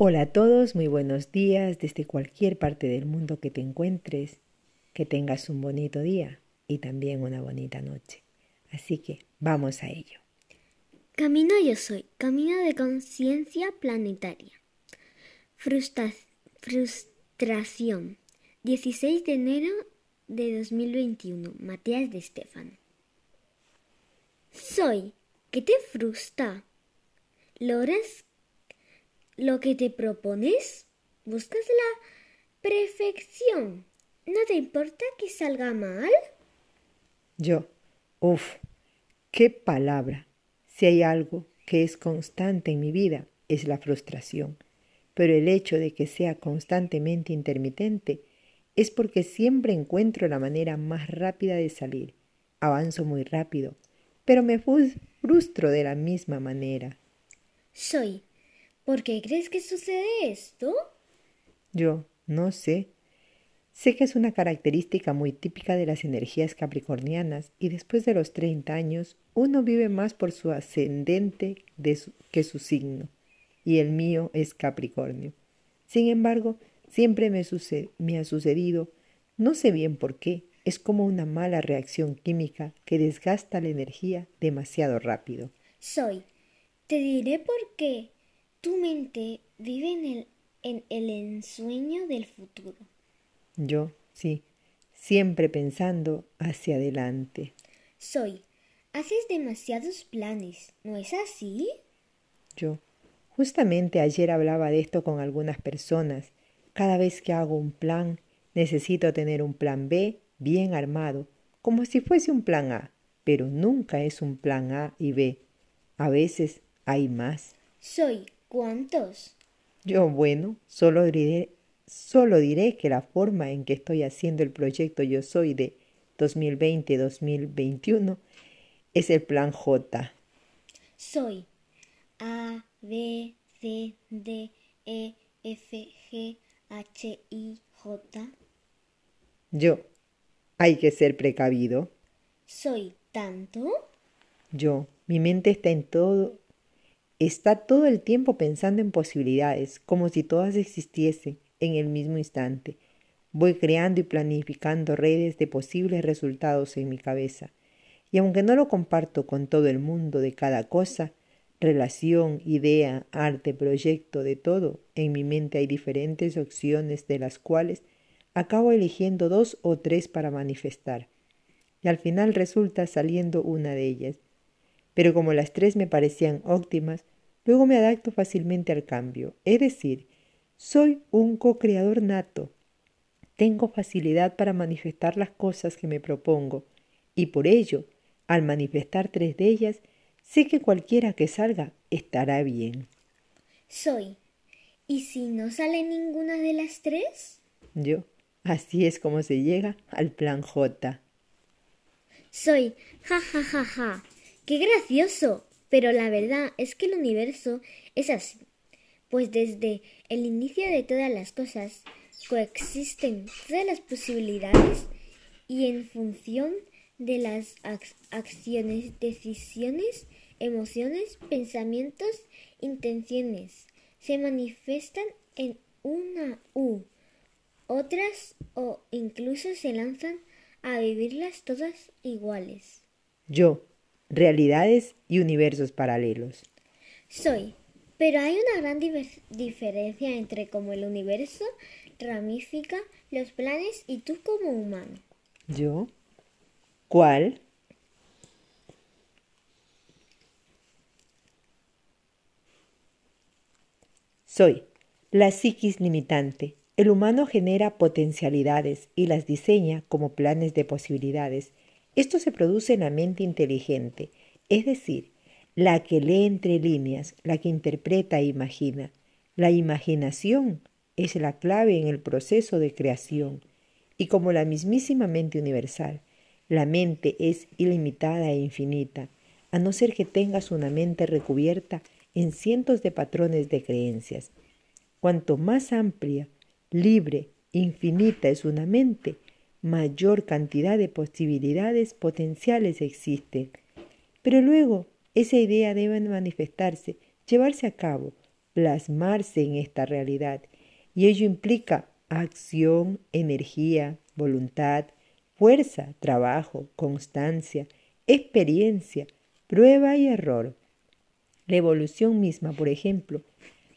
Hola a todos, muy buenos días desde cualquier parte del mundo que te encuentres. Que tengas un bonito día y también una bonita noche. Así que vamos a ello. Camino yo soy, camino de conciencia planetaria. frustración. 16 de enero de 2021. Matías de Estefano. Soy. ¿Qué te frustra? ¿Logras lo que te propones? ¿Buscas la perfección? ¿No te importa que salga mal? Yo. Uf, qué palabra. Si hay algo que es constante en mi vida, es la frustración. Pero el hecho de que sea constantemente intermitente es porque siempre encuentro la manera más rápida de salir. Avanzo muy rápido, pero me frustro de la misma manera. Soy. ¿Por qué crees que sucede esto? Yo no sé. Sé que es una característica muy típica de las energías capricornianas y después de los 30 años uno vive más por su ascendente que su signo y el mío es Capricornio. Sin embargo, siempre me, me ha sucedido, no sé bien por qué, es como una mala reacción química que desgasta la energía demasiado rápido. Soy. Te diré por qué. Tu mente vive en el, en el ensueño del futuro. Yo, sí, siempre pensando hacia adelante. Soy. Haces demasiados planes, ¿no es así? Yo. Justamente ayer hablaba de esto con algunas personas. Cada vez que hago un plan, necesito tener un plan B bien armado, como si fuese un plan A, pero nunca es un plan A y B. A veces hay más. Soy. ¿Cuántos? Yo, bueno, solo diré Solo diré que la forma en que estoy haciendo el proyecto Yo Soy de 2020-2021 es el plan J. Soy A, B, C, D, E, F, G, H, I, J. Yo. Hay que ser precavido. Soy tanto. Yo. Mi mente está en todo. Está todo el tiempo pensando en posibilidades, como si todas existiesen en el mismo instante. Voy creando y planificando redes de posibles resultados en mi cabeza. Y aunque no lo comparto con todo el mundo de cada cosa, relación, idea, arte, proyecto, de todo, en mi mente hay diferentes opciones de las cuales acabo eligiendo dos o tres para manifestar. Y al final resulta saliendo una de ellas. Pero como las tres me parecían óptimas, luego me adapto fácilmente al cambio, es decir, soy un co-creador nato. Tengo facilidad para manifestar las cosas que me propongo y por ello, al manifestar tres de ellas, sé que cualquiera que salga estará bien. Soy. ¿Y si no sale ninguna de las tres? Yo. Así es como se llega al plan J. Soy. Ja, ja, ja, ja. Qué gracioso. Pero la verdad es que el universo es así pues desde el inicio de todas las cosas coexisten todas las posibilidades y en función de las acciones, decisiones, emociones, pensamientos, intenciones, se manifiestan en una U, otras o incluso se lanzan a vivirlas todas iguales. Yo, realidades y universos paralelos. Soy pero hay una gran diferencia entre cómo el universo ramifica los planes y tú como humano. ¿Yo? ¿Cuál? Soy la psiquis limitante. El humano genera potencialidades y las diseña como planes de posibilidades. Esto se produce en la mente inteligente, es decir, la que lee entre líneas, la que interpreta e imagina. La imaginación es la clave en el proceso de creación y como la mismísima mente universal, la mente es ilimitada e infinita, a no ser que tengas una mente recubierta en cientos de patrones de creencias. Cuanto más amplia, libre, infinita es una mente, mayor cantidad de posibilidades potenciales existen. Pero luego esa idea debe manifestarse, llevarse a cabo, plasmarse en esta realidad y ello implica acción, energía, voluntad, fuerza, trabajo, constancia, experiencia, prueba y error. La evolución misma, por ejemplo,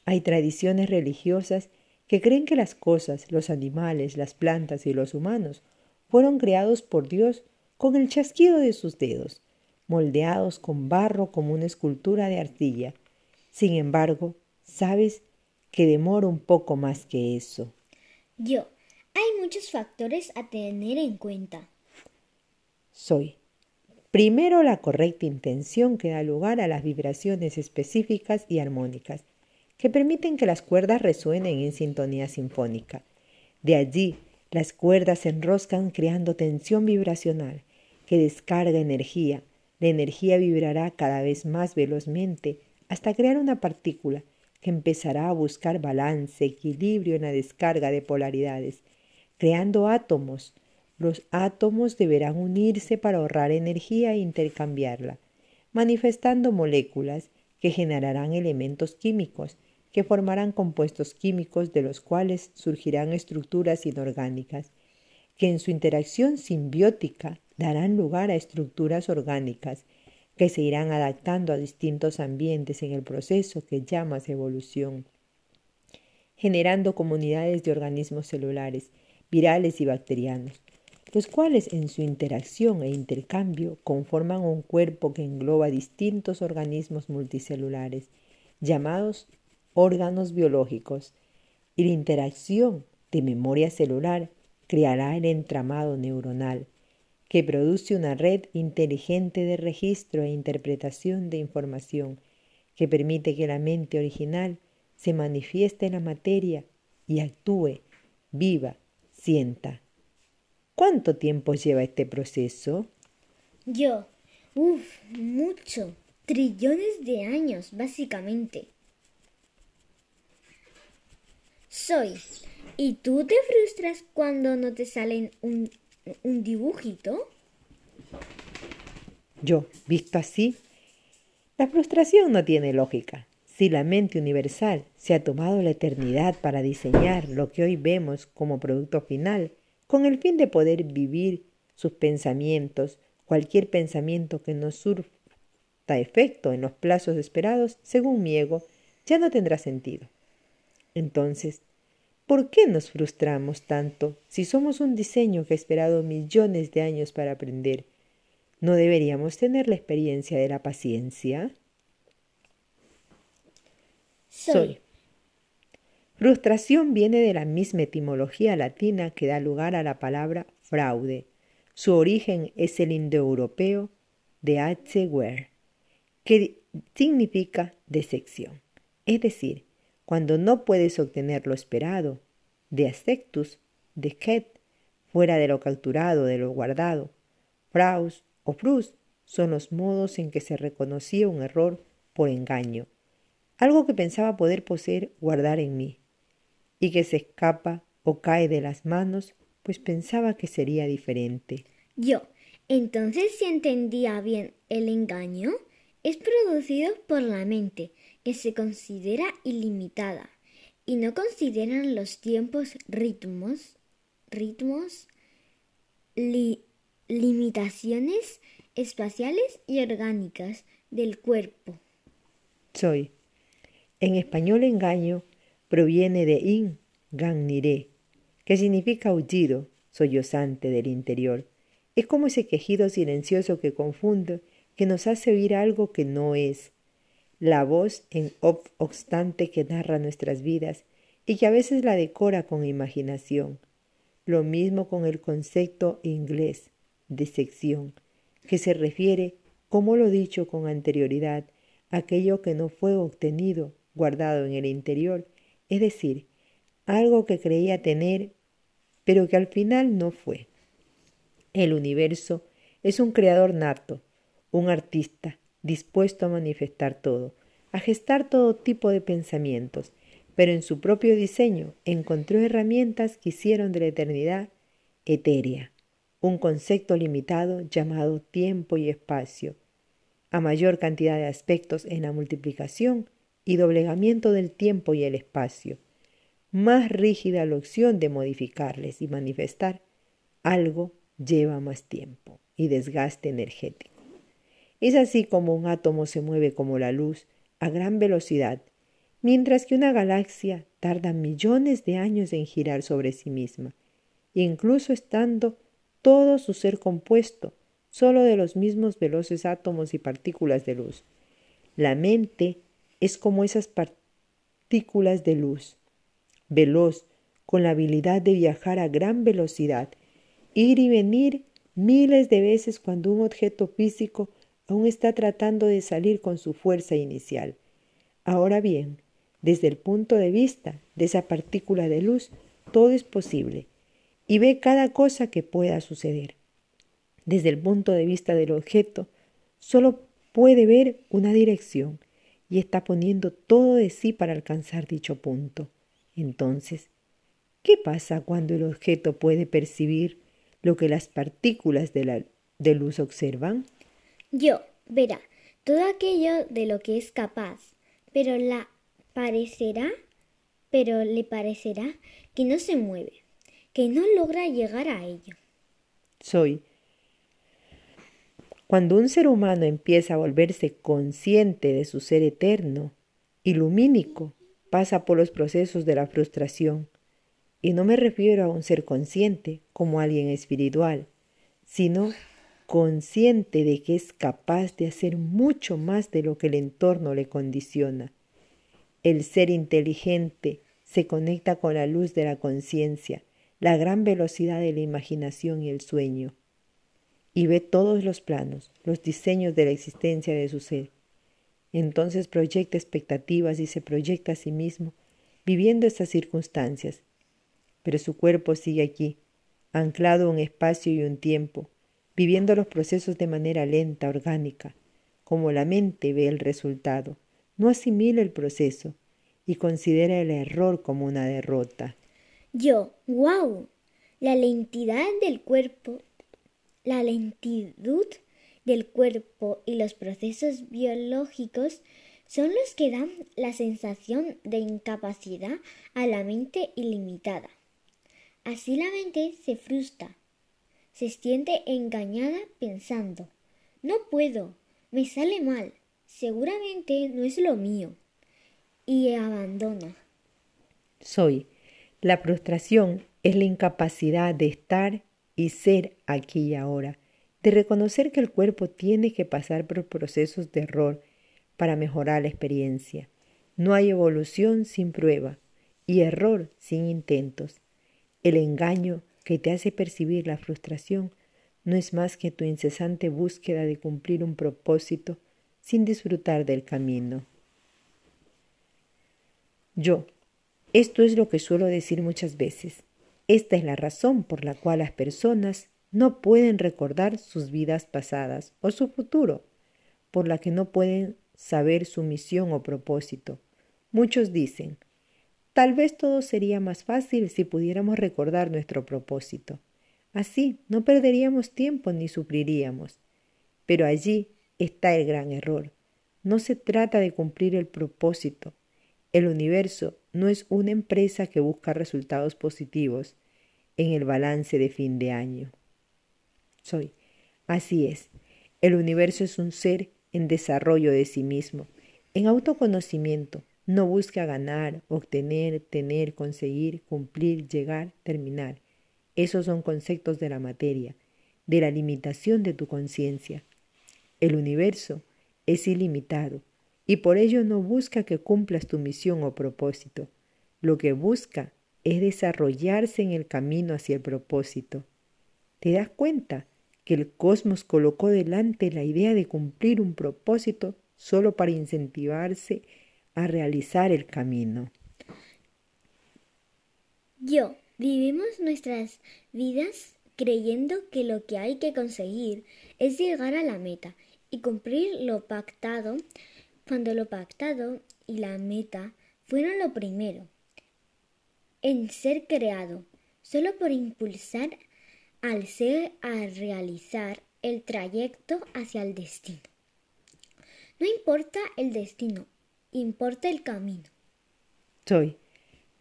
hay tradiciones religiosas que creen que las cosas, los animales, las plantas y los humanos fueron creados por Dios con el chasquido de sus dedos, moldeados con barro como una escultura de arcilla. Sin embargo, sabes que demora un poco más que eso. Yo, hay muchos factores a tener en cuenta. Soy. Primero, la correcta intención que da lugar a las vibraciones específicas y armónicas, que permiten que las cuerdas resuenen en sintonía sinfónica. De allí, las cuerdas se enroscan creando tensión vibracional, que descarga energía. La energía vibrará cada vez más velozmente hasta crear una partícula que empezará a buscar balance, equilibrio en la descarga de polaridades, creando átomos. Los átomos deberán unirse para ahorrar energía e intercambiarla, manifestando moléculas que generarán elementos químicos, que formarán compuestos químicos de los cuales surgirán estructuras inorgánicas, que en su interacción simbiótica darán lugar a estructuras orgánicas que se irán adaptando a distintos ambientes en el proceso que llamas evolución, generando comunidades de organismos celulares, virales y bacterianos, los cuales en su interacción e intercambio conforman un cuerpo que engloba distintos organismos multicelulares, llamados órganos biológicos, y la interacción de memoria celular creará el entramado neuronal, que produce una red inteligente de registro e interpretación de información que permite que la mente original se manifieste en la materia y actúe, viva, sienta. ¿Cuánto tiempo lleva este proceso? Yo, uff, mucho, trillones de años, básicamente. Soy. ¿Y tú te frustras cuando no te salen un un dibujito? Yo, visto así, la frustración no tiene lógica. Si la mente universal se ha tomado la eternidad para diseñar lo que hoy vemos como producto final, con el fin de poder vivir sus pensamientos, cualquier pensamiento que no surta efecto en los plazos esperados, según mi ego, ya no tendrá sentido. Entonces, ¿Por qué nos frustramos tanto si somos un diseño que ha esperado millones de años para aprender? ¿No deberíamos tener la experiencia de la paciencia? Soy. Frustración viene de la misma etimología latina que da lugar a la palabra fraude. Su origen es el indoeuropeo de H. Ware, que significa decepción, es decir, cuando no puedes obtener lo esperado, de asectus, de ket, fuera de lo capturado, de lo guardado. Fraus o frus son los modos en que se reconocía un error por engaño, algo que pensaba poder poseer guardar en mí, y que se escapa o cae de las manos, pues pensaba que sería diferente. Yo, entonces si entendía bien el engaño, es producido por la mente, que se considera ilimitada y no consideran los tiempos, ritmos, ritmos, limitaciones espaciales y orgánicas del cuerpo. Soy. En español engaño proviene de in, ganiré, que significa aullido, sollozante del interior. Es como ese quejido silencioso que confunde, que nos hace oír algo que no es, la voz en obstante que narra nuestras vidas y que a veces la decora con imaginación. Lo mismo con el concepto inglés de sección, que se refiere, como lo dicho con anterioridad, a aquello que no fue obtenido, guardado en el interior, es decir, algo que creía tener, pero que al final no fue. El universo es un creador nato, un artista, dispuesto a manifestar todo, a gestar todo tipo de pensamientos, pero en su propio diseño encontró herramientas que hicieron de la eternidad etérea, un concepto limitado llamado tiempo y espacio. A mayor cantidad de aspectos en la multiplicación, y doblegamiento del tiempo y el espacio, más rígida la opción de modificarles y manifestar, algo lleva más tiempo y desgaste energético. Es así como un átomo se mueve como la luz a gran velocidad, mientras que una galaxia tarda millones de años en girar sobre sí misma, incluso estando todo su ser compuesto solo de los mismos veloces átomos y partículas de luz. La mente es como esas partículas de luz, veloz, con la habilidad de viajar a gran velocidad, ir y venir miles de veces cuando un objeto físico aún está tratando de salir con su fuerza inicial. Ahora bien, desde el punto de vista de esa partícula de luz, todo es posible y ve cada cosa que pueda suceder. Desde el punto de vista del objeto, solo puede ver una dirección y está poniendo todo de sí para alcanzar dicho punto. Entonces, ¿qué pasa cuando el objeto puede percibir lo que las partículas de, de luz observan? Yo, verá, todo aquello de lo que es capaz, pero la parecerá, pero le parecerá que no se mueve, que no logra llegar a ello. Soy. Cuando un ser humano empieza a volverse consciente de su ser eterno y lumínico, pasa por los procesos de la frustración. Y no me refiero a un ser consciente como alguien espiritual, sino consciente de que es capaz de hacer mucho más de lo que el entorno le condiciona. El ser inteligente se conecta con la luz de la conciencia, la gran velocidad de la imaginación y el sueño, y ve todos los planos, los diseños de la existencia de su ser. Entonces proyecta expectativas y se proyecta a sí mismo, viviendo estas circunstancias. Pero su cuerpo sigue aquí, anclado un espacio y un tiempo, viviendo los procesos de manera lenta, orgánica, como la mente ve el resultado, no asimila el proceso y considera el error como una derrota. Yo, wow, la lentidad del cuerpo, la lentitud del cuerpo y los procesos biológicos son los que dan la sensación de incapacidad a la mente ilimitada. Así la mente se frustra, se siente engañada pensando, no puedo, me sale mal, seguramente no es lo mío, y abandona. Soy. La frustración es la incapacidad de estar y ser aquí y ahora, de reconocer que el cuerpo tiene que pasar por procesos de error para mejorar la experiencia. No hay evolución sin prueba y error sin intentos. El engaño que te hace percibir la frustración no es más que tu incesante búsqueda de cumplir un propósito sin disfrutar del camino. Yo. Esto es lo que suelo decir muchas veces. Esta es la razón por la cual las personas no pueden recordar sus vidas pasadas o su futuro, por la que no pueden saber su misión o propósito. Muchos dicen, Tal vez todo sería más fácil si pudiéramos recordar nuestro propósito. Así no perderíamos tiempo ni sufriríamos. Pero allí está el gran error. No se trata de cumplir el propósito. El universo no es una empresa que busca resultados positivos en el balance de fin de año. Soy. Así es. El universo es un ser en desarrollo de sí mismo, en autoconocimiento, no busca ganar, obtener, tener, conseguir, cumplir, llegar, terminar. Esos son conceptos de la materia, de la limitación de tu conciencia. El universo es ilimitado y por ello no busca que cumplas tu misión o propósito. Lo que busca es desarrollarse en el camino hacia el propósito. ¿Te das cuenta que el cosmos colocó delante la idea de cumplir un propósito solo para incentivarse a realizar el camino. Yo, vivimos nuestras vidas creyendo que lo que hay que conseguir es llegar a la meta y cumplir lo pactado cuando lo pactado y la meta fueron lo primero en ser creado, solo por impulsar al ser a realizar el trayecto hacia el destino. No importa el destino, importa el camino. Soy.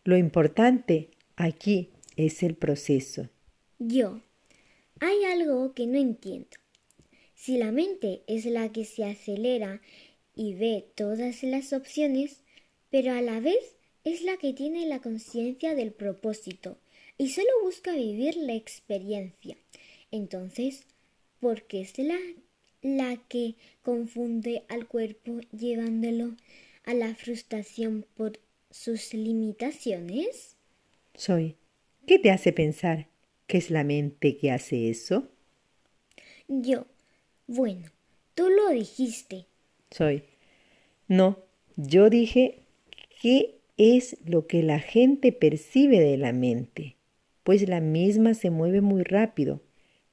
Lo importante aquí es el proceso. Yo. Hay algo que no entiendo. Si la mente es la que se acelera y ve todas las opciones, pero a la vez es la que tiene la conciencia del propósito y solo busca vivir la experiencia. Entonces, ¿por qué es la, la que confunde al cuerpo llevándolo a la frustración por sus limitaciones? Soy. ¿Qué te hace pensar que es la mente que hace eso? Yo. Bueno, tú lo dijiste. Soy. No, yo dije qué es lo que la gente percibe de la mente, pues la misma se mueve muy rápido.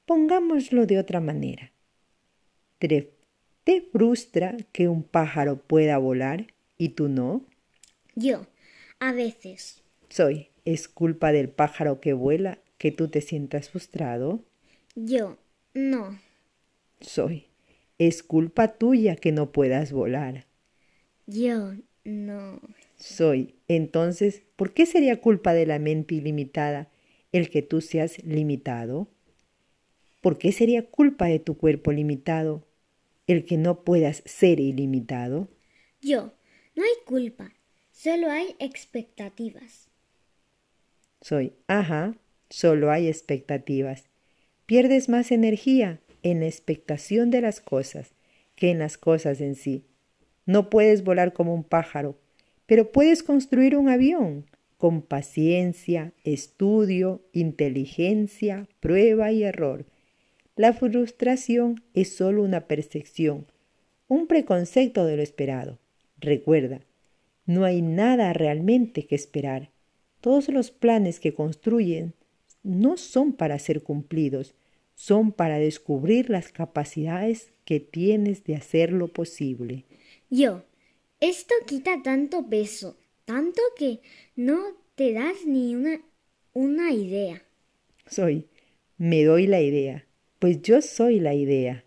Pongámoslo de otra manera. ¿Te, te frustra que un pájaro pueda volar y tú no? Yo, a veces. Soy. ¿Es culpa del pájaro que vuela que tú te sientas frustrado? Yo, no. Soy. Es culpa tuya que no puedas volar. Yo, no. Soy. Entonces, ¿por qué sería culpa de la mente ilimitada el que tú seas limitado? ¿Por qué sería culpa de tu cuerpo limitado el que no puedas ser ilimitado? Yo, no hay culpa, solo hay expectativas. Soy, ajá, solo hay expectativas. Pierdes más energía en la expectación de las cosas que en las cosas en sí. No puedes volar como un pájaro, pero puedes construir un avión con paciencia, estudio, inteligencia, prueba y error. La frustración es solo una percepción, un preconcepto de lo esperado. Recuerda, no hay nada realmente que esperar. Todos los planes que construyen no son para ser cumplidos, son para descubrir las capacidades que tienes de hacerlo posible. Yo, esto quita tanto peso, tanto que no te das ni una, una idea. Soy, me doy la idea, pues yo soy la idea.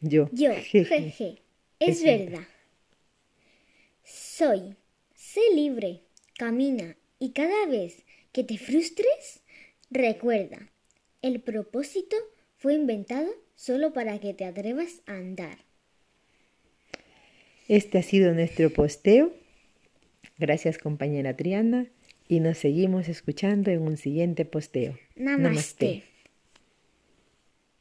Yo, Yo, jeje, es verdad. Soy, sé libre, camina y cada vez que te frustres, recuerda, el propósito fue inventado solo para que te atrevas a andar. Este ha sido nuestro posteo. Gracias compañera Triana y nos seguimos escuchando en un siguiente posteo. Namaste.